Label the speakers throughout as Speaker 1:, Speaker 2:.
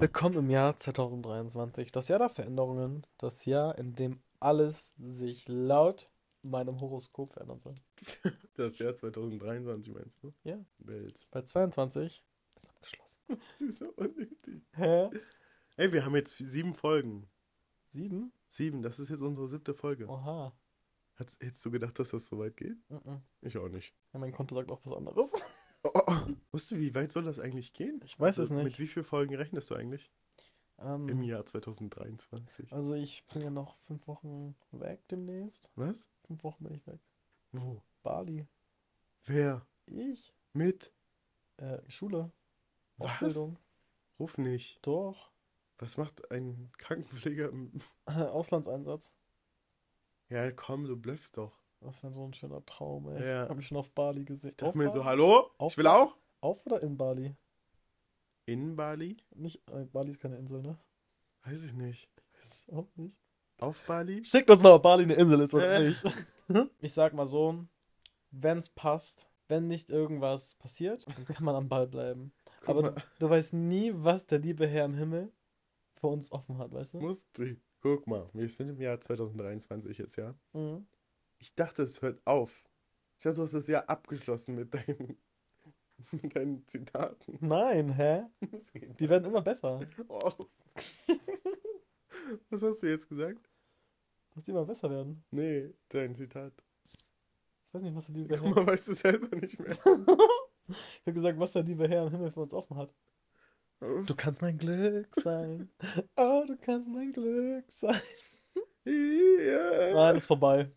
Speaker 1: Willkommen im Jahr 2023, das Jahr der Veränderungen, das Jahr, in dem alles sich laut meinem Horoskop verändern soll.
Speaker 2: Das Jahr 2023 meinst du?
Speaker 1: Ja.
Speaker 2: Welt.
Speaker 1: Bei 22 ist abgeschlossen.
Speaker 2: Das ist so unnötig.
Speaker 1: Hä?
Speaker 2: Ey, wir haben jetzt sieben Folgen.
Speaker 1: Sieben?
Speaker 2: Sieben, das ist jetzt unsere siebte Folge.
Speaker 1: Oha.
Speaker 2: Hättest, hättest du gedacht, dass das so weit geht?
Speaker 1: Mhm.
Speaker 2: Ich auch nicht.
Speaker 1: Ja, mein Konto sagt auch was anderes.
Speaker 2: Oh, oh. Wusstest du, wie weit soll das eigentlich gehen?
Speaker 1: Ich weiß es
Speaker 2: Also,
Speaker 1: nicht.
Speaker 2: Mit wie vielen Folgen rechnest du eigentlich
Speaker 1: Ähm,
Speaker 2: im Jahr 2023?
Speaker 1: also ich bin ja noch fünf Wochen weg demnächst.
Speaker 2: Was?
Speaker 1: Fünf Wochen bin ich weg.
Speaker 2: Wo?
Speaker 1: Bali.
Speaker 2: Wer?
Speaker 1: Ich?
Speaker 2: Mit?
Speaker 1: Äh, Schule.
Speaker 2: Was?
Speaker 1: Ausbildung.
Speaker 2: Ruf nicht.
Speaker 1: Doch.
Speaker 2: Was macht ein Krankenpfleger? im-
Speaker 1: Auslandseinsatz.
Speaker 2: Ja, komm, du blöffst doch.
Speaker 1: Das wäre so ein schöner Traum, ey.
Speaker 2: Ja.
Speaker 1: Hab ich schon auf Bali gesehen.
Speaker 2: Ich dachte
Speaker 1: Auf
Speaker 2: mir
Speaker 1: Bali?
Speaker 2: so, hallo?
Speaker 1: Auf
Speaker 2: Ich will auch.
Speaker 1: Auf oder in Bali?
Speaker 2: In Bali?
Speaker 1: Nicht, äh, Bali ist keine Insel, ne?
Speaker 2: Weiß ich nicht.
Speaker 1: Weiß auch nicht.
Speaker 2: Auf Bali?
Speaker 1: Schickt uns mal, ob Bali eine Insel ist oder
Speaker 2: Äh.
Speaker 1: nicht. Ich sag mal so, wenn's passt, wenn nicht irgendwas passiert, dann kann man am Ball bleiben.
Speaker 2: Guck
Speaker 1: Aber
Speaker 2: mal.
Speaker 1: du, du weißt nie, was der liebe Herr im Himmel für uns offen hat, weißt du?
Speaker 2: Musste. Guck mal, wir sind im Jahr 2023 jetzt, ja?
Speaker 1: Mhm.
Speaker 2: Ich dachte, es hört auf. Ich dachte, du hast das Jahr abgeschlossen mit deinen, mit deinen Zitaten.
Speaker 1: Nein, hä? Die werden immer besser.
Speaker 2: Oh. Was hast du jetzt gesagt?
Speaker 1: Dass die immer besser werden.
Speaker 2: Nee, dein Zitat.
Speaker 1: Ich weiß nicht, was der liebe
Speaker 2: Guck
Speaker 1: Herr.
Speaker 2: mal, weißt du selber nicht mehr.
Speaker 1: Ich hab gesagt, was der liebe Herr im Himmel für uns offen hat. Du kannst mein Glück sein. Oh, du kannst mein Glück sein.
Speaker 2: Ja.
Speaker 1: Nein, ist vorbei.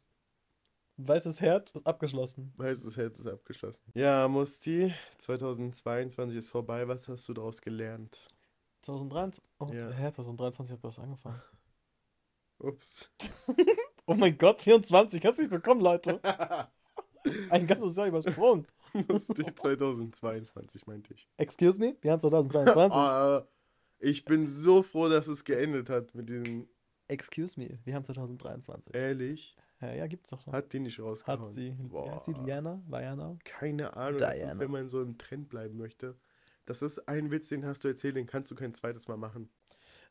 Speaker 1: Weißes Herz ist abgeschlossen.
Speaker 2: Weißes Herz ist abgeschlossen. Ja, Musti, 2022 ist vorbei. Was hast du daraus gelernt?
Speaker 1: 2023. Oh,
Speaker 2: Ja.
Speaker 1: hä, 2023 hat was angefangen.
Speaker 2: Ups.
Speaker 1: Oh mein Gott, 24. Herzlich willkommen, Leute. Ein ganzes Jahr übersprungen.
Speaker 2: Musti, 2022 meinte ich.
Speaker 1: Excuse me? Wir haben 2022.
Speaker 2: Ah, ich bin so froh, dass es geendet hat mit diesem.
Speaker 1: Excuse me, wir haben 2023.
Speaker 2: Ehrlich,
Speaker 1: Ja, ja, gibt's doch noch.
Speaker 2: hat die nicht rausgehauen.
Speaker 1: Hat sie.
Speaker 2: Boah.
Speaker 1: Ja, ist sie Liana? Liana?
Speaker 2: Keine Ahnung, das ist,
Speaker 1: Diana.
Speaker 2: wenn man so im Trend bleiben möchte. Das ist ein Witz, den hast du erzählt, den kannst du kein zweites Mal machen.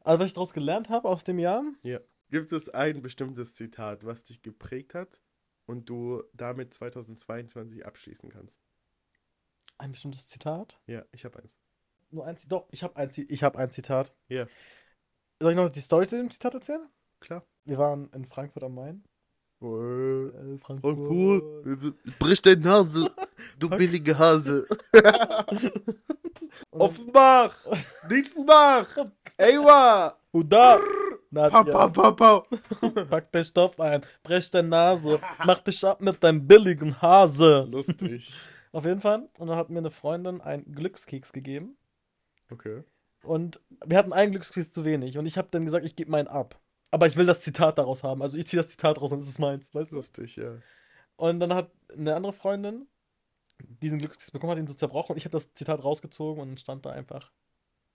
Speaker 1: Also, was ich daraus gelernt habe aus dem Jahr,
Speaker 2: Ja. Gibt es ein bestimmtes Zitat, was dich geprägt hat und du damit 2022 abschließen kannst?
Speaker 1: ein bestimmtes Zitat.
Speaker 2: Ja, ich habe eins.
Speaker 1: Nur ein Zitat. Doch, ich habe ein, ich hab ein Zitat.
Speaker 2: Ja.
Speaker 1: Soll ich noch die Story zu dem Zitat erzählen?
Speaker 2: Klar.
Speaker 1: Wir waren in Frankfurt am Main. Frankfurt.
Speaker 2: Frankfurt, brich deine Nase, du billige Hase. Offenbach, Dietzenbach, Ewa,
Speaker 1: Huda!
Speaker 2: pau, pau,
Speaker 1: Nadja,
Speaker 2: pau, pau.
Speaker 1: pack den Stoff ein, brech deine Nase, mach dich ab mit deinem billigen Hase.
Speaker 2: Lustig.
Speaker 1: Auf jeden Fall. Und dann hat mir eine Freundin einen Glückskeks gegeben.
Speaker 2: Okay.
Speaker 1: Und wir hatten einen Glückskeks zu wenig. Und ich habe dann gesagt, ich gebe meinen ab. Aber ich will das Zitat daraus haben. Also ich ziehe das Zitat raus und das ist meins. Weißt du?
Speaker 2: Lustig, ja.
Speaker 1: Und dann hat eine andere Freundin diesen Glückskeks bekommen, hat ihn so zerbrochen. Und ich habe das Zitat rausgezogen und dann stand da einfach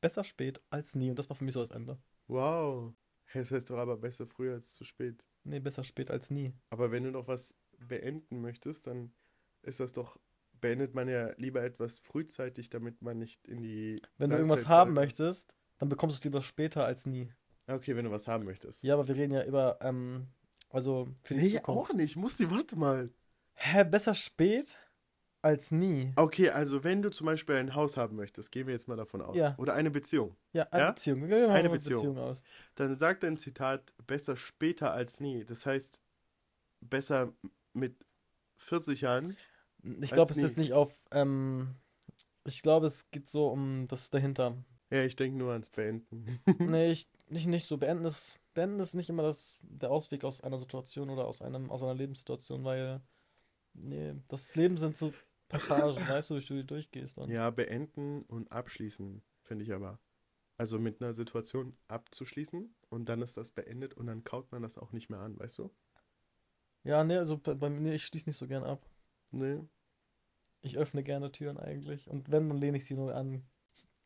Speaker 1: besser spät als nie. Und das war für mich so das Ende.
Speaker 2: Wow. Es heißt doch aber besser früh als zu spät.
Speaker 1: Nee, besser spät als nie.
Speaker 2: Aber wenn du noch was beenden möchtest, dann ist das doch, beendet man ja lieber etwas frühzeitig, damit man nicht in die.
Speaker 1: Wenn du irgendwas haben möchtest, dann bekommst du es lieber später als nie.
Speaker 2: Okay, wenn du was haben möchtest.
Speaker 1: Ja, aber wir reden ja über, ähm, also für die
Speaker 2: Nee,
Speaker 1: Zukunft.
Speaker 2: auch nicht. Musti, warte mal.
Speaker 1: Hä, besser spät als nie.
Speaker 2: Okay, also wenn du zum Beispiel ein Haus haben möchtest, gehen wir jetzt mal davon aus.
Speaker 1: Ja.
Speaker 2: Oder eine Beziehung.
Speaker 1: Ja, eine
Speaker 2: Ja?
Speaker 1: Beziehung. Wir gehen mal
Speaker 2: Eine
Speaker 1: mit
Speaker 2: Beziehung.
Speaker 1: aus.
Speaker 2: Dann sagt dein Zitat besser später als nie. Das heißt, besser mit 40 Jahren.
Speaker 1: Ich glaube, es
Speaker 2: nie.
Speaker 1: ist nicht auf, ähm, ich glaube, es geht so um das dahinter.
Speaker 2: Ja, ich denke nur ans Beenden.
Speaker 1: nee, ich, nicht, nicht so. Beenden ist, beenden ist nicht immer das, der Ausweg aus einer Situation oder aus einem, aus einer Lebenssituation, weil, nee, das Leben sind so Passagen, weißt du, durch die du durchgehst. Und
Speaker 2: Ja, beenden und abschließen, finde ich aber. Also mit einer Situation abzuschließen und dann ist das beendet und dann kaut man das auch nicht mehr an, weißt du?
Speaker 1: Ja, nee, also bei, bei mir, ich schließe nicht so gern ab.
Speaker 2: Nee.
Speaker 1: Ich öffne gerne Türen eigentlich. Und wenn, dann lehne ich sie nur an.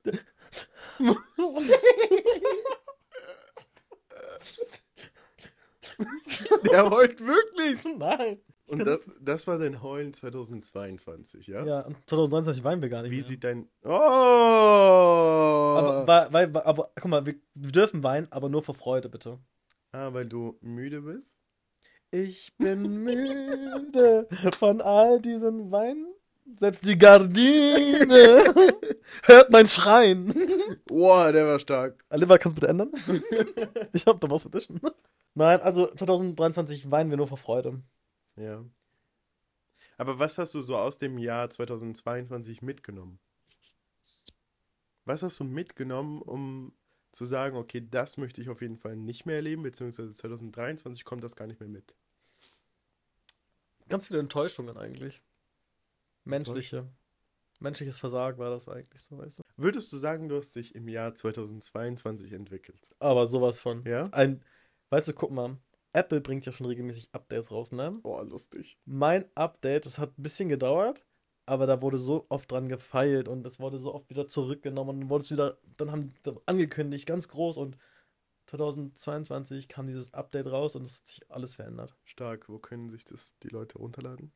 Speaker 2: Der heult wirklich.
Speaker 1: Nein.
Speaker 2: Und das, das war dein Heulen 2022, ja?
Speaker 1: Ja, und 2023 weinen wir gar nicht
Speaker 2: Wie
Speaker 1: mehr.
Speaker 2: sieht dein. Oh!
Speaker 1: aber, weil, weil, aber, guck mal, wir, wir dürfen weinen, aber nur vor Freude, bitte.
Speaker 2: ah, weil du müde bist?
Speaker 1: Ich bin müde von all diesen Weinen. Selbst die Gardine hört mein Schreien.
Speaker 2: Boah, der war stark.
Speaker 1: Oliver, kannst du bitte ändern? ich hab da was für dich. Nein, also 2023 weinen wir nur vor Freude.
Speaker 2: Ja. Aber was hast du so aus dem Jahr 2022 mitgenommen? Was hast du mitgenommen, um zu sagen, okay, das möchte ich auf jeden Fall nicht mehr erleben, beziehungsweise 2023 kommt das gar nicht mehr mit?
Speaker 1: Ganz viele Enttäuschungen eigentlich. Menschliche. Menschliches Versagen war das eigentlich so, weißt du?
Speaker 2: Würdest du sagen, du hast dich im Jahr 2022 entwickelt?
Speaker 1: Aber sowas von.
Speaker 2: Ja?
Speaker 1: Ein, weißt du, guck mal, Apple bringt ja schon regelmäßig Updates raus, ne?
Speaker 2: Boah, lustig.
Speaker 1: Mein Update, das hat ein bisschen gedauert, aber da wurde so oft dran gefeilt und es wurde so oft wieder zurückgenommen und dann wurde es wieder, dann haben die angekündigt, ganz groß und 2022 kam dieses Update raus und es hat sich alles verändert.
Speaker 2: Stark. Wo können sich das die Leute runterladen?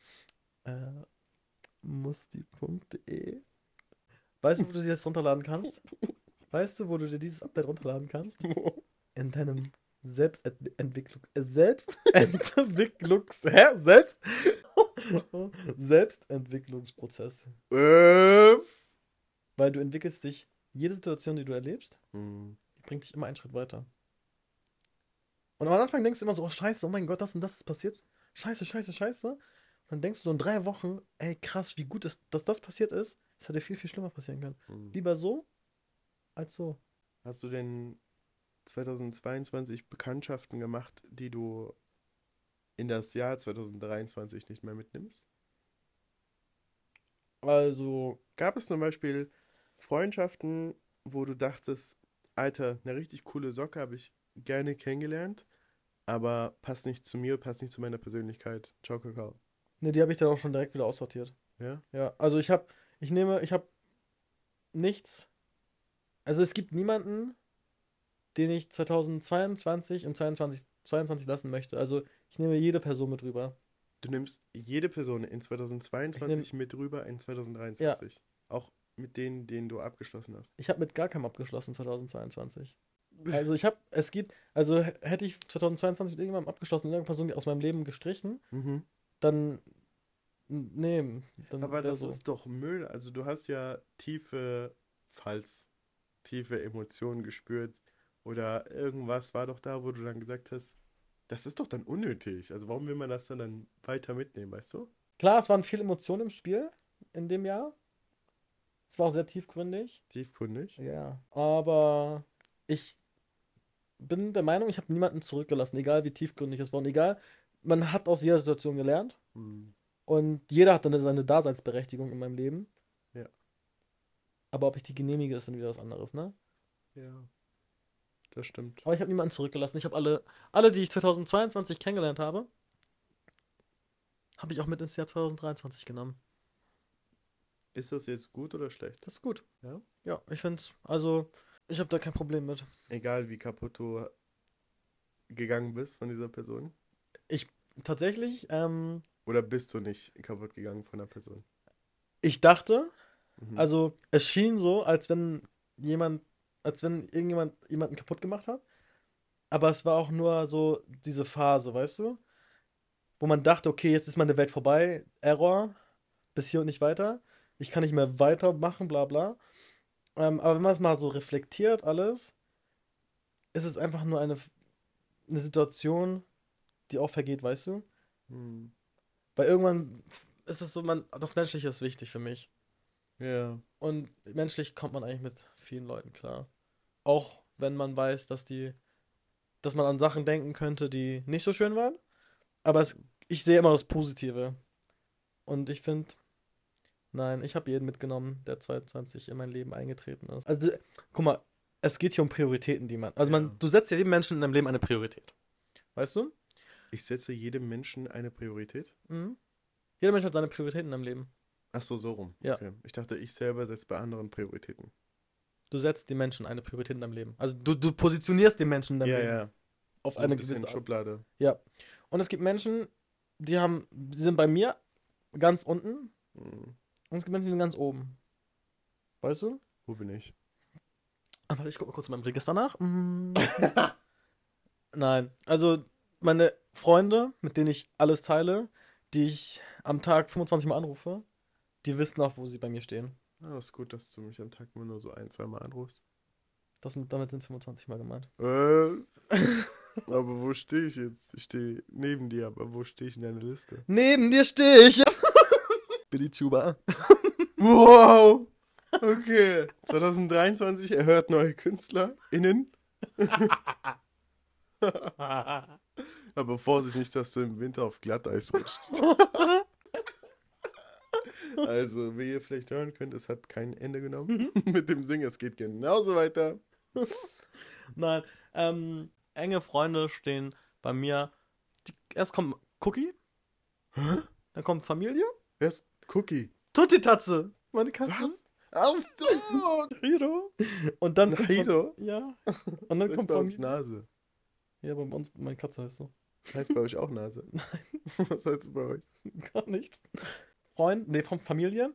Speaker 1: Äh, musti.de Weißt du, wo du sie jetzt runterladen kannst? Weißt du, wo du dir dieses Update runterladen kannst? In deinem Selbstentwicklung, äh, Selbstentwicklungs, hä? Selbst, Selbstentwicklungsprozess.
Speaker 2: Äh.
Speaker 1: Weil du entwickelst dich, jede Situation, die du erlebst,
Speaker 2: Hm.
Speaker 1: die bringt dich immer einen Schritt weiter. Und am Anfang denkst du immer so, oh scheiße, oh mein Gott, das und das ist passiert. Scheiße, scheiße, scheiße. Und dann denkst du so in drei Wochen, ey krass, wie gut ist, dass das passiert ist. Es hätte viel, viel schlimmer passieren können.
Speaker 2: Hm.
Speaker 1: Lieber so, als so.
Speaker 2: Hast du denn 2022 Bekanntschaften gemacht, die du in das Jahr 2023 nicht mehr mitnimmst?
Speaker 1: Also,
Speaker 2: Gab es zum Beispiel Freundschaften, wo du dachtest, Alter, eine richtig coole Socke habe ich gerne kennengelernt, aber passt nicht zu mir, passt nicht zu meiner Persönlichkeit. Ciao, Kakao.
Speaker 1: ne, die habe ich dann auch schon direkt wieder aussortiert.
Speaker 2: Ja?
Speaker 1: Ja, also ich habe, ich nehme, ich habe nichts. Also es gibt niemanden, den ich 2022 und 22, 22 lassen möchte. Also ich nehme jede Person mit rüber.
Speaker 2: Du nimmst jede Person in 2022 mit rüber in 2023. Auch mit denen, denen du abgeschlossen hast.
Speaker 1: Ich habe mit gar keinem abgeschlossen 2022. Also ich habe, es gibt, also hätte ich 2022 mit irgendjemandem abgeschlossen, irgendeine Person aus meinem Leben gestrichen,
Speaker 2: Mhm.
Speaker 1: dann, n- nee, dann
Speaker 2: Aber das
Speaker 1: so.
Speaker 2: ist doch Müll. Also du hast ja tiefe, falls tiefe Emotionen gespürt oder irgendwas war doch da, wo du dann gesagt hast, das ist doch dann unnötig. Also warum will man das dann, dann weiter mitnehmen, weißt du?
Speaker 1: Klar, es waren viele Emotionen im Spiel in dem Jahr. Es war auch sehr tiefgründig.
Speaker 2: Tiefgründig.
Speaker 1: Ja, aber ich bin der Meinung, ich habe niemanden zurückgelassen, egal wie tiefgründig es war und egal, man hat aus jeder Situation gelernt
Speaker 2: Hm.
Speaker 1: und jeder hat dann seine Daseinsberechtigung in meinem Leben.
Speaker 2: Ja.
Speaker 1: Aber ob ich die genehmige, ist dann wieder was anderes, ne?
Speaker 2: Ja. Das stimmt.
Speaker 1: Aber ich habe niemanden zurückgelassen. Ich habe alle, alle, die ich 2022 kennengelernt habe, habe ich auch mit ins Jahr 2023 genommen.
Speaker 2: Ist das jetzt gut oder schlecht?
Speaker 1: Das ist gut.
Speaker 2: Ja?
Speaker 1: Ja, ich finde es, also, ich habe da kein Problem mit.
Speaker 2: Egal wie kaputt du gegangen bist von dieser Person?
Speaker 1: Tatsächlich, ähm,
Speaker 2: Oder bist du nicht kaputt gegangen von der Person?
Speaker 1: ich dachte,
Speaker 2: Mhm.
Speaker 1: Also, es schien so, als wenn jemand, als wenn irgendjemand jemanden kaputt gemacht hat. Aber es war auch nur so diese Phase, weißt du? Wo man dachte, okay, jetzt ist meine Welt vorbei, Error, bis hier und nicht weiter. Ich kann nicht mehr weitermachen, bla bla. Ähm, aber wenn man es mal so reflektiert, alles, ist es einfach nur eine, eine Situation, die auch vergeht, weißt du?
Speaker 2: Hm.
Speaker 1: Weil irgendwann ist es so, man, das Menschliche ist wichtig für mich.
Speaker 2: Ja.
Speaker 1: Und menschlich kommt man eigentlich mit vielen Leuten klar. Auch wenn man weiß, dass die, dass man an Sachen denken könnte, die nicht so schön waren. Aber es, ich sehe immer das Positive. Und ich finde, nein, ich habe jeden mitgenommen, der 22 in mein Leben eingetreten ist. Also, guck mal, es geht hier um Prioritäten, die man. Also
Speaker 2: Ja.
Speaker 1: man, du setzt ja jedem Menschen in deinem Leben eine Priorität. Weißt du?
Speaker 2: Ich setze jedem Menschen eine Priorität.
Speaker 1: Mhm. Jeder Mensch hat seine Prioritäten in deinem Leben.
Speaker 2: Ach so, so rum.
Speaker 1: Ja.
Speaker 2: Okay. Ich dachte, ich selber setze bei anderen Prioritäten.
Speaker 1: Du setzt den Menschen eine Priorität in deinem Leben. Also du, du positionierst den Menschen in deinem
Speaker 2: Ja,
Speaker 1: Leben
Speaker 2: ja.
Speaker 1: auf
Speaker 2: So
Speaker 1: eine
Speaker 2: ein
Speaker 1: gewisse.
Speaker 2: Schublade.
Speaker 1: Ja. Und es gibt Menschen, die haben, die sind bei mir ganz unten
Speaker 2: Hm.
Speaker 1: und es gibt Menschen, die sind ganz oben. Weißt du?
Speaker 2: Wo bin ich?
Speaker 1: Ah, Warte, ich guck mal kurz in meinem Register nach. Mm. Nein, also meine Freunde, mit denen ich alles teile, die ich am Tag 25 Mal anrufe, die wissen auch, wo sie bei mir stehen.
Speaker 2: Ah, ist gut, dass du mich am Tag immer nur so ein, zwei Mal anrufst.
Speaker 1: Das, mit- damit sind 25 Mal gemeint.
Speaker 2: Äh, aber wo stehe ich jetzt? Ich stehe neben dir, aber wo stehe ich in deiner Liste?
Speaker 1: Neben dir stehe ich. Billy Tuba.
Speaker 2: Wow! Okay. 2023 erhört neue KünstlerInnen. Aber Vorsicht nicht, dass du im Winter auf Glatteis rutschst. Also, wie ihr vielleicht hören könnt, es hat kein Ende genommen mit dem Singen. Es geht genauso weiter.
Speaker 1: Nein, ähm, enge Freunde stehen bei mir. Die, erst kommt Cookie, dann kommt Familie,
Speaker 2: Wer ist Cookie?
Speaker 1: Tutti Tatze, meine Katze.
Speaker 2: Was? Ach so!
Speaker 1: Hiro. Und dann kommt
Speaker 2: Hiro?
Speaker 1: Ja. Und dann
Speaker 2: Das
Speaker 1: kommt
Speaker 2: bei uns. Nase.
Speaker 1: Ja, bei uns, meine Katze heißt so.
Speaker 2: Heißt bei euch auch Nase? Nein. Was heißt es bei euch?
Speaker 1: Gar nichts. Freund, nee, von Familie.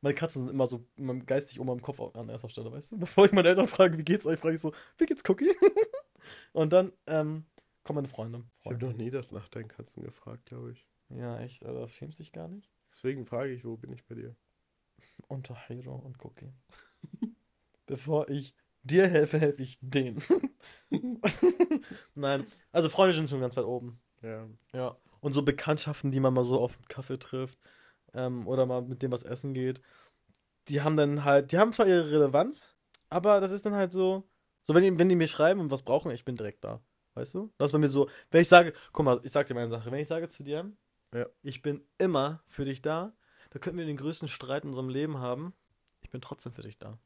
Speaker 1: Meine Katzen sind immer so geistig oben am Kopf an erster Stelle, weißt du? Bevor ich meine Eltern frage, wie geht's euch, frage ich so, wie geht's Cookie? Und dann ähm, kommen meine Freunde.
Speaker 2: Ich habe noch nie das nach deinen Katzen gefragt, glaube ich.
Speaker 1: Ja, echt, Alter, schämst dich gar nicht?
Speaker 2: Deswegen frage ich, wo bin ich bei dir?
Speaker 1: Unter Hiro und Cookie. Bevor ich dir helfe, helfe ich denen. Nein, also Freunde sind schon ganz weit oben.
Speaker 2: Ja.
Speaker 1: Ja. Und so Bekanntschaften, die man mal so auf einen Kaffee trifft ähm, oder mal mit dem was essen geht, die haben dann halt, die haben zwar ihre Relevanz, aber das ist dann halt so, so wenn die, wenn die mir schreiben und was brauchen, ich bin direkt da. Weißt du? Das ist bei mir so, wenn ich sage, guck mal, ich sag dir mal eine Sache, wenn ich sage zu dir,
Speaker 2: Ja.
Speaker 1: ich bin immer für dich da, da könnten wir den größten Streit in unserem Leben haben, ich bin trotzdem für dich da.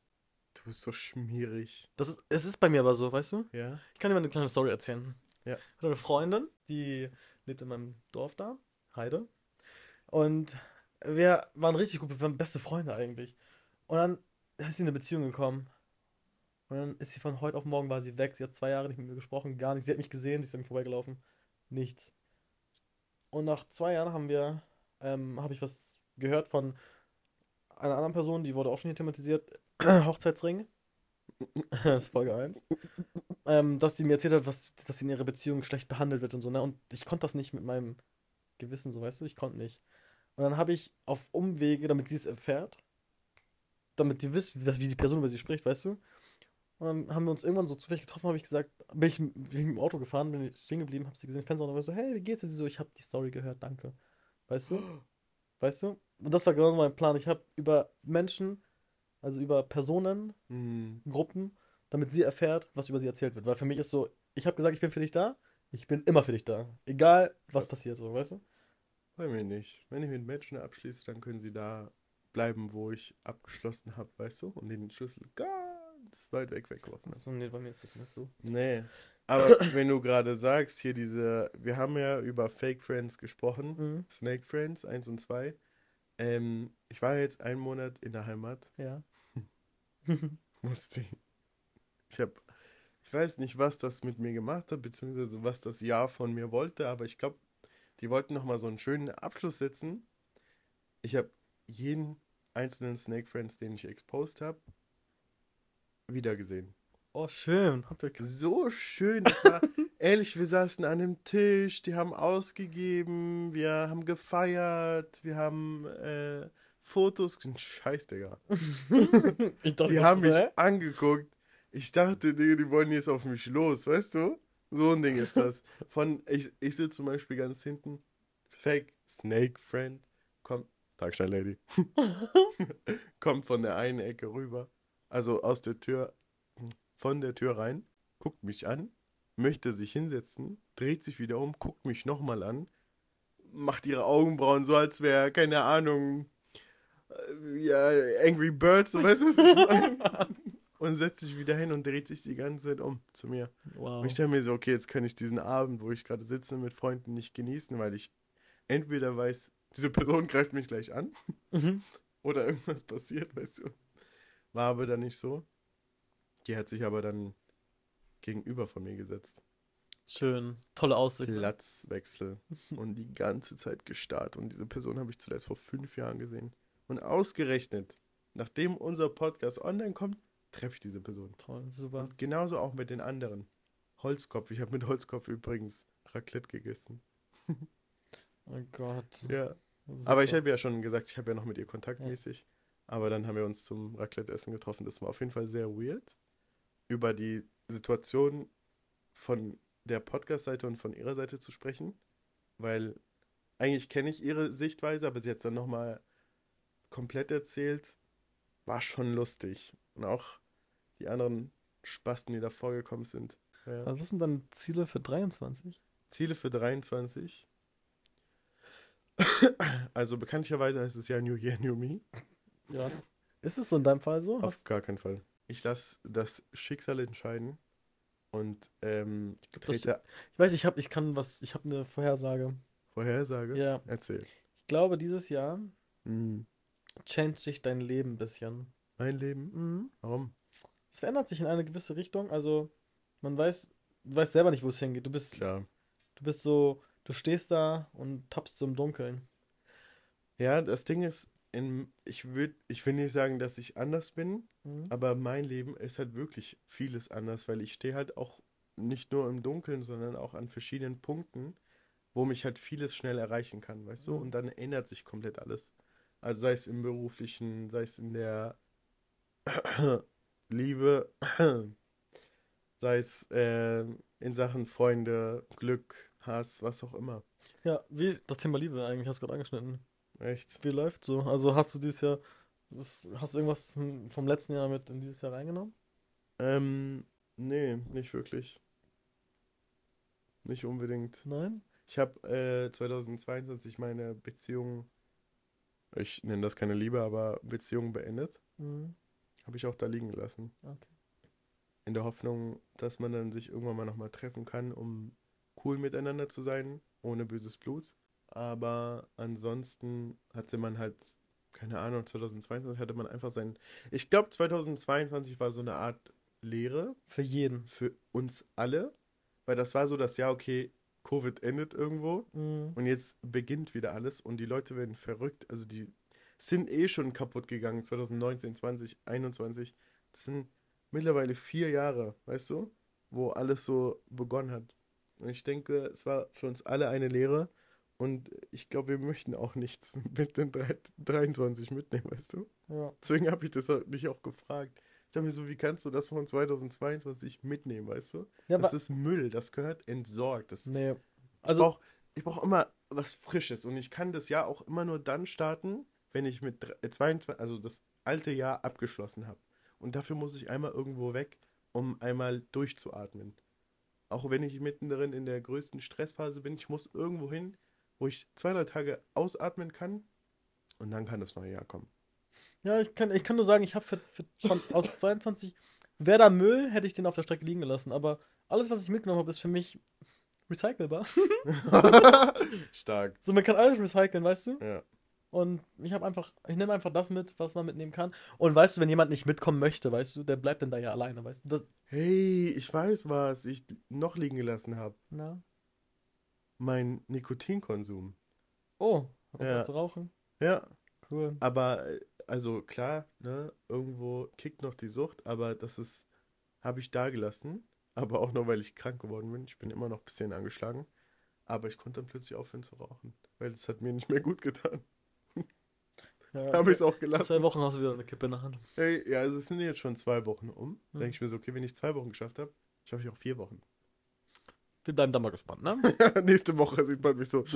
Speaker 2: Du bist so schmierig.
Speaker 1: Das ist, es ist bei mir aber so, weißt du?
Speaker 2: Ja?
Speaker 1: Ich kann dir mal eine kleine Story erzählen.
Speaker 2: Ja.
Speaker 1: Ich hatte eine Freundin, die lebt in meinem Dorf da, Heide. Und wir waren richtig gut, wir waren beste Freunde eigentlich. Und dann ist sie in eine Beziehung gekommen. Und dann ist sie von heute auf morgen war sie weg. Sie hat zwei Jahre nicht mit mir gesprochen, gar nicht. Sie hat mich gesehen, sie ist an mir vorbeigelaufen. Nichts. Und nach zwei Jahren haben wir, ähm, habe ich was gehört von einer anderen Person, die wurde auch schon hier thematisiert. Hochzeitsring. das ist Folge 1 ähm, dass sie mir erzählt hat, was, dass sie in ihrer Beziehung schlecht behandelt wird und so, ne? Und ich konnte das nicht mit meinem Gewissen, so weißt du, ich konnte nicht. Und dann habe ich auf Umwege, damit sie es erfährt, damit die wisst, wie, die Person über sie spricht, weißt du? Und dann haben wir uns irgendwann so zufällig getroffen, habe ich gesagt, bin ich, bin ich mit dem Auto gefahren, bin ich stehen geblieben, habe sie gesehen, Fenster und dann war ich so, hey, wie geht's dir? Sie so, ich habe die Story gehört, danke. Weißt du? Weißt du? Und das war genau mein Plan. Ich habe über Menschen, also über Personen,
Speaker 2: Hm.
Speaker 1: Gruppen, damit sie erfährt, was über sie erzählt wird. Weil für mich ist so, ich habe gesagt, ich bin für dich da, ich bin immer für dich da. Egal, was
Speaker 2: Krass.
Speaker 1: passiert, so, weißt du?
Speaker 2: Bei mir nicht. Wenn ich mit Menschen abschließe, dann können sie da bleiben, wo ich abgeschlossen habe, weißt du? Und den Schlüssel ganz weit weg weggeworfen habe.
Speaker 1: Achso, nee, bei mir ist das nicht so.
Speaker 2: Nee. Aber wenn du gerade sagst, hier diese, wir haben ja über Fake Friends gesprochen,
Speaker 1: Mhm.
Speaker 2: Snake Friends 1 und 2. Ähm, ich war jetzt einen Monat in der Heimat,
Speaker 1: Ja.
Speaker 2: musste ich. Ich habe, ich weiß nicht, was das mit mir gemacht hat, beziehungsweise was das Jahr von mir wollte, aber ich glaube, die wollten nochmal so einen schönen Abschluss setzen. Ich habe jeden einzelnen Snake Friends, den ich exposed habe, wiedergesehen.
Speaker 1: Oh, schön. Habt ihr
Speaker 2: So schön, das war ehrlich, wir saßen an dem Tisch, die haben ausgegeben, wir haben gefeiert, wir haben äh, Fotos, scheiß, Digga.
Speaker 1: ich dachte,
Speaker 2: Die haben mich
Speaker 1: hä?
Speaker 2: angeguckt. Ich dachte, Digga, die wollen jetzt auf mich los, weißt du? So ein Ding ist das. Von, ich, ich sitze zum Beispiel ganz hinten, Fake Snake Friend, kommt, Tagstein Lady, kommt von der einen Ecke rüber, also aus der Tür, von der Tür rein, guckt mich an, möchte sich hinsetzen, dreht sich wieder um, guckt mich nochmal an, macht ihre Augenbrauen so, als wäre, keine Ahnung, äh, ja, Angry Birds, so weißt du, was ich meine? Und setzt sich wieder hin und dreht sich die ganze Zeit um zu mir.
Speaker 1: Wow.
Speaker 2: Und ich dachte mir so, okay, jetzt kann ich diesen Abend, wo ich gerade sitze mit Freunden, nicht genießen, weil ich entweder weiß, diese Person greift mich gleich an
Speaker 1: Mhm.
Speaker 2: oder irgendwas passiert, weißt du. War aber dann nicht so. Die hat sich aber dann gegenüber von mir gesetzt.
Speaker 1: Schön. Tolle Aussicht. ne?
Speaker 2: Platzwechsel und die ganze Zeit gestarrt. Und diese Person habe ich zuletzt vor fünf Jahren gesehen. Und ausgerechnet, nachdem unser Podcast online kommt, treffe ich diese Person.
Speaker 1: Toll, super.
Speaker 2: Und genauso auch mit den anderen. Holzkopf. Ich habe mit Holzkopf übrigens Raclette gegessen.
Speaker 1: Oh Gott.
Speaker 2: Ja.
Speaker 1: Super.
Speaker 2: Aber ich habe ja schon gesagt, ich habe ja noch mit ihr kontaktmäßig. Aber dann haben wir uns zum Raclette-Essen getroffen. Das war auf jeden Fall sehr weird. Über die Situation von der Podcast-Seite und von ihrer Seite zu sprechen. Weil eigentlich kenne ich ihre Sichtweise, aber sie hat es dann nochmal komplett erzählt. War schon lustig. Und auch die anderen Spasten, die da vorgekommen sind. Ja.
Speaker 1: Was sind dann Ziele für 23?
Speaker 2: Ziele für 23. Also bekanntlicherweise heißt es ja New Year, New Me.
Speaker 1: Ja. Ist es so in deinem Fall so?
Speaker 2: Auf
Speaker 1: Hast,
Speaker 2: gar keinen Fall. Ich lasse das Schicksal entscheiden und ähm, trete
Speaker 1: ich weiß, ich habe ich kann was, ich habe eine Vorhersage.
Speaker 2: Vorhersage.
Speaker 1: Ja.
Speaker 2: Erzähl.
Speaker 1: Ich glaube, dieses Jahr
Speaker 2: Hm.
Speaker 1: change sich dein Leben ein bisschen.
Speaker 2: Mein Leben?
Speaker 1: Mhm.
Speaker 2: Warum?
Speaker 1: Es verändert sich in eine gewisse Richtung. Also, man weiß, du weißt selber nicht, wo es hingeht. Du bist,
Speaker 2: Klar.
Speaker 1: du bist so, du stehst da und tappst so im Dunkeln.
Speaker 2: Ja, das Ding ist, in, ich würde, ich will nicht sagen, dass ich anders bin,
Speaker 1: Mhm.
Speaker 2: aber mein Leben ist halt wirklich vieles anders, weil ich stehe halt auch nicht nur im Dunkeln, sondern auch an verschiedenen Punkten, wo mich halt vieles schnell erreichen kann, weißt du?
Speaker 1: Mhm.
Speaker 2: Und dann ändert sich komplett alles. Also sei es im beruflichen, sei es in der Liebe, sei es äh, in Sachen Freunde, Glück, Hass, was auch immer.
Speaker 1: Ja, wie das Thema Liebe eigentlich, hast du gerade angeschnitten.
Speaker 2: Echt?
Speaker 1: Wie läuft so? Also hast du dieses Jahr, hast du irgendwas hm, vom letzten Jahr mit in dieses Jahr reingenommen?
Speaker 2: Ähm, nee, nicht wirklich. Nicht unbedingt.
Speaker 1: Nein?
Speaker 2: Ich habe äh, 2022 meine Beziehung, ich nenne das keine Liebe, aber Beziehung beendet.
Speaker 1: Mhm.
Speaker 2: Habe ich auch da liegen gelassen.
Speaker 1: Okay.
Speaker 2: In der Hoffnung, dass man dann sich irgendwann mal nochmal treffen kann, um cool miteinander zu sein, ohne böses Blut. Aber ansonsten hatte man halt, keine Ahnung, 2022 hatte man einfach sein. Ich glaube, 2022 war so eine Art Lehre
Speaker 1: Für jeden.
Speaker 2: für uns alle, weil das war so das Jahr, okay, Covid endet irgendwo
Speaker 1: Mhm.
Speaker 2: und jetzt beginnt wieder alles und die Leute werden verrückt. Also die sind eh schon kaputt gegangen 2019, 20, 21. Das sind mittlerweile vier Jahre, weißt du, wo alles so begonnen hat. Und ich denke, es war für uns alle eine Lehre und ich glaube, wir möchten auch nichts mit den drei- 23 mitnehmen, weißt du?
Speaker 1: Ja.
Speaker 2: Deswegen habe ich das dich auch gefragt. Ich dachte mir so, wie kannst du das von 2022 mitnehmen, weißt du?
Speaker 1: Ja,
Speaker 2: das ist Müll, das gehört entsorgt. Das,
Speaker 1: nee.
Speaker 2: ich
Speaker 1: Also,
Speaker 2: brauche ich brauch immer was Frisches und ich kann das Jahr auch immer nur dann starten, wenn ich mit dr- äh, 22, also das alte Jahr abgeschlossen habe. Und dafür muss ich einmal irgendwo weg, um einmal durchzuatmen. Auch wenn ich mittendrin in der größten Stressphase bin, ich muss irgendwo hin, wo ich zwei, drei Tage ausatmen kann und dann kann das neue Jahr kommen.
Speaker 1: ja, ich kann, ich kann nur sagen, ich habe für, für von, aus 22, wäre da Müll, hätte ich den auf der Strecke liegen gelassen. Aber alles, was ich mitgenommen habe, ist für mich recycelbar.
Speaker 2: Stark.
Speaker 1: So, man kann alles recyceln, weißt du?
Speaker 2: Ja.
Speaker 1: Und ich habe einfach, ich nehme einfach das mit, was man mitnehmen kann. Und weißt du, wenn jemand nicht mitkommen möchte, weißt du, der bleibt dann da ja alleine, weißt du? Das,
Speaker 2: Hey, ich weiß, was ich noch liegen gelassen habe.
Speaker 1: na.
Speaker 2: Mein Nikotinkonsum.
Speaker 1: Oh,
Speaker 2: ja.
Speaker 1: zu rauchen.
Speaker 2: Ja.
Speaker 1: Cool.
Speaker 2: Aber, äh, also klar, ne, irgendwo kickt noch die Sucht, aber das ist, habe ich da gelassen. Aber auch nur, weil ich krank geworden bin. Ich bin immer noch ein bisschen angeschlagen. Aber ich konnte dann plötzlich aufhören zu rauchen. Weil es hat mir nicht mehr gut getan.
Speaker 1: Ja,
Speaker 2: Habe ich es auch
Speaker 1: in
Speaker 2: gelassen.
Speaker 1: zwei Wochen hast du wieder eine Kippe in der Hand.
Speaker 2: Hey, ja, also es sind jetzt schon zwei Wochen um.
Speaker 1: Hm.
Speaker 2: Denke ich mir so, okay, wenn ich zwei Wochen geschafft habe, schaffe ich auch vier Wochen.
Speaker 1: Wir bleiben da mal gespannt, ne?
Speaker 2: Nächste Woche sieht man mich so.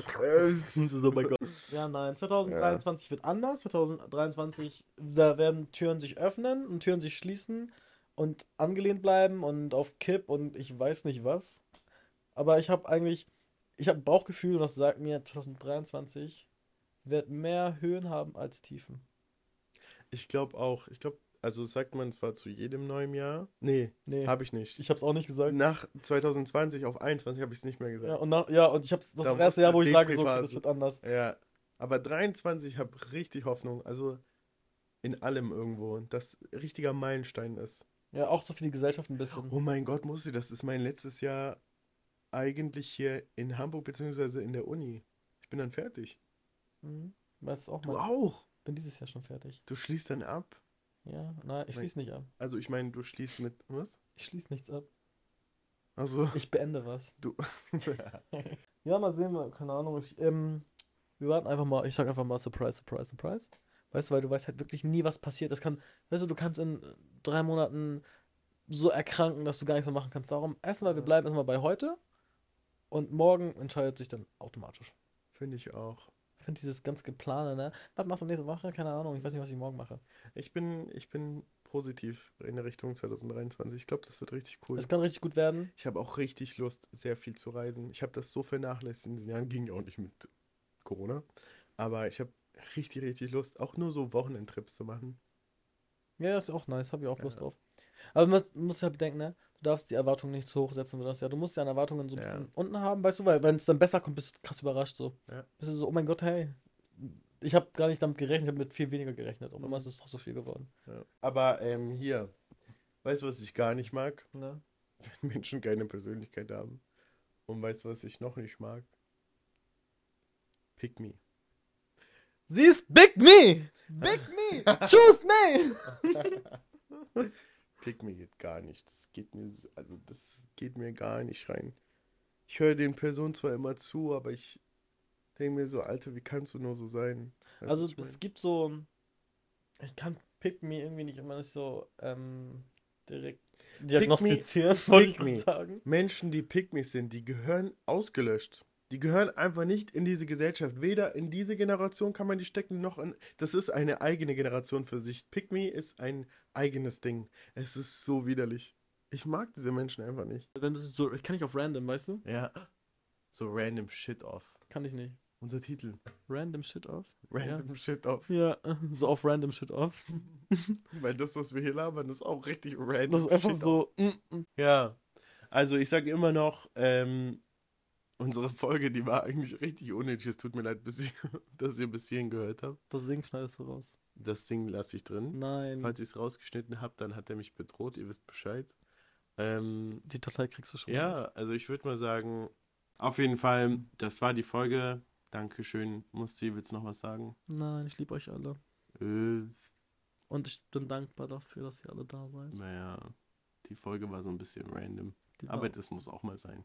Speaker 1: Oh mein Gott. Ja, nein, 2023 wird anders. 2023, da werden Türen sich öffnen und Türen sich schließen und angelehnt bleiben und auf Kipp und ich weiß nicht was. Aber ich habe eigentlich, ich habe ein Bauchgefühl, das sagt mir, 2023 wird mehr Höhen haben als Tiefen.
Speaker 2: ich glaube auch. Ich glaube, also sagt man zwar zu jedem neuen Jahr. Nee,
Speaker 1: Nee,
Speaker 2: habe ich nicht.
Speaker 1: ich habe es auch nicht gesagt.
Speaker 2: Nach 2020 auf 21 habe ich es nicht mehr
Speaker 1: Ja,
Speaker 2: gesagt.
Speaker 1: und nach, ja, und ich habe das,
Speaker 2: Da
Speaker 1: das erste Jahr, wo ich sage, so, okay, das wird anders.
Speaker 2: Ja. Aber 23 habe richtig Hoffnung. Also in allem irgendwo. Das richtiger Meilenstein ist.
Speaker 1: Ja, auch so für die Gesellschaft ein bisschen.
Speaker 2: Oh mein Gott, muss ich, das ist mein letztes Jahr eigentlich hier in Hamburg beziehungsweise in der Uni. Ich bin dann fertig.
Speaker 1: Mhm. Weißt auch
Speaker 2: Du
Speaker 1: mal.
Speaker 2: auch.
Speaker 1: bin dieses Jahr schon fertig.
Speaker 2: Du schließt dann ab.
Speaker 1: Ja, nein, ich schließe nicht ab.
Speaker 2: Also ich meine, du schließt mit was?
Speaker 1: Ich schließe nichts ab.
Speaker 2: Also
Speaker 1: Ich beende was.
Speaker 2: du.
Speaker 1: Ja, mal sehen wir, keine Ahnung. Ich, ähm, wir warten einfach mal, ich sag einfach mal Surprise, Surprise, Surprise. Weißt du, weil du weißt halt wirklich nie, was passiert. Es kann, weißt du, du kannst in drei Monaten so erkranken, dass du gar nichts mehr machen kannst. Darum, erstmal, wir bleiben erstmal bei heute und morgen entscheidet sich dann automatisch.
Speaker 2: Finde ich auch.
Speaker 1: Finde dieses ganz geplane, ne? Was machst du nächste Woche? Keine Ahnung, ich weiß nicht, was ich morgen mache.
Speaker 2: Ich bin, ich bin positiv in der Richtung 2023. Ich glaube, das wird richtig cool.
Speaker 1: Es kann richtig gut werden.
Speaker 2: Ich habe auch richtig Lust, sehr viel zu reisen. Ich habe das so vernachlässigt in diesen Jahren. Ging auch nicht mit Corona. Aber ich habe richtig, richtig Lust, auch nur so Wochenendtrips zu machen.
Speaker 1: Ja, das ist auch nice, habe ich auch Lust
Speaker 2: Ja.
Speaker 1: drauf. Aber man muss ja bedenken, ne? Du darfst die Erwartungen nicht zu hoch setzen für das Jahr. Du musst deine Erwartungen so ein
Speaker 2: Ja.
Speaker 1: bisschen unten haben, weißt du, weil wenn es dann besser kommt, bist du krass überrascht so.
Speaker 2: Ja.
Speaker 1: Bist du so, oh mein Gott, hey, ich habe gar nicht damit gerechnet, ich habe mit viel weniger gerechnet. Und
Speaker 2: Mhm.
Speaker 1: immer ist es doch so viel geworden.
Speaker 2: Ja. Aber ähm, hier, weißt du, was ich gar nicht mag?
Speaker 1: Ne?
Speaker 2: Wenn Menschen keine Persönlichkeit haben. Und weißt du, was ich noch nicht mag? Pick me.
Speaker 1: Sie ist Big Me! Big Me! Choose me!
Speaker 2: Pick me gar nicht. Das geht mir, so- also das geht mir gar nicht rein. Ich höre den Personen zwar immer zu, aber ich denke mir so, Alter, wie kannst du nur so sein? Du,
Speaker 1: Also
Speaker 2: ich mein?
Speaker 1: es gibt so, ich kann Pick Me irgendwie nicht immer nicht so ähm, direkt diagnostizieren, wollte ich
Speaker 2: pick me.
Speaker 1: sagen.
Speaker 2: Menschen, die Pygmies sind, die gehören ausgelöscht. Die gehören einfach nicht in diese Gesellschaft. Weder in diese Generation kann man die stecken, noch in. Das ist eine eigene Generation für sich. Pygmy ist ein eigenes Ding. Es ist so widerlich. Ich mag diese Menschen einfach nicht.
Speaker 1: Wenn das so, ich kann nicht auf random, weißt du?
Speaker 2: Ja. So random shit off.
Speaker 1: Kann ich nicht.
Speaker 2: Unser Titel.
Speaker 1: Random Shit off?
Speaker 2: Random shit off.
Speaker 1: Ja, so auf random Shit off.
Speaker 2: Weil das, was wir hier labern, ist auch richtig random.
Speaker 1: Das ist einfach
Speaker 2: shit off.
Speaker 1: so. mm, mm.
Speaker 2: Ja. Also ich sage immer noch, ähm, unsere Folge, die war eigentlich richtig unnötig. Es tut mir leid, bis ihr, dass ihr bis hierhin gehört habt.
Speaker 1: Das Ding schneidest du raus.
Speaker 2: Das Ding lasse ich drin.
Speaker 1: Nein.
Speaker 2: Falls ich es rausgeschnitten habe, dann hat er mich bedroht, ihr wisst Bescheid. Ähm,
Speaker 1: Die Datei kriegst du schon.
Speaker 2: ja, also ich würde mal sagen, auf jeden Fall, das war die Folge. Dankeschön. Musti, willst du noch was sagen?
Speaker 1: Nein, ich liebe euch alle.
Speaker 2: Äh,
Speaker 1: Und ich bin dankbar dafür, dass ihr alle da seid.
Speaker 2: naja, die Folge war so ein bisschen random.
Speaker 1: Die
Speaker 2: Aber
Speaker 1: war-
Speaker 2: das muss auch mal sein.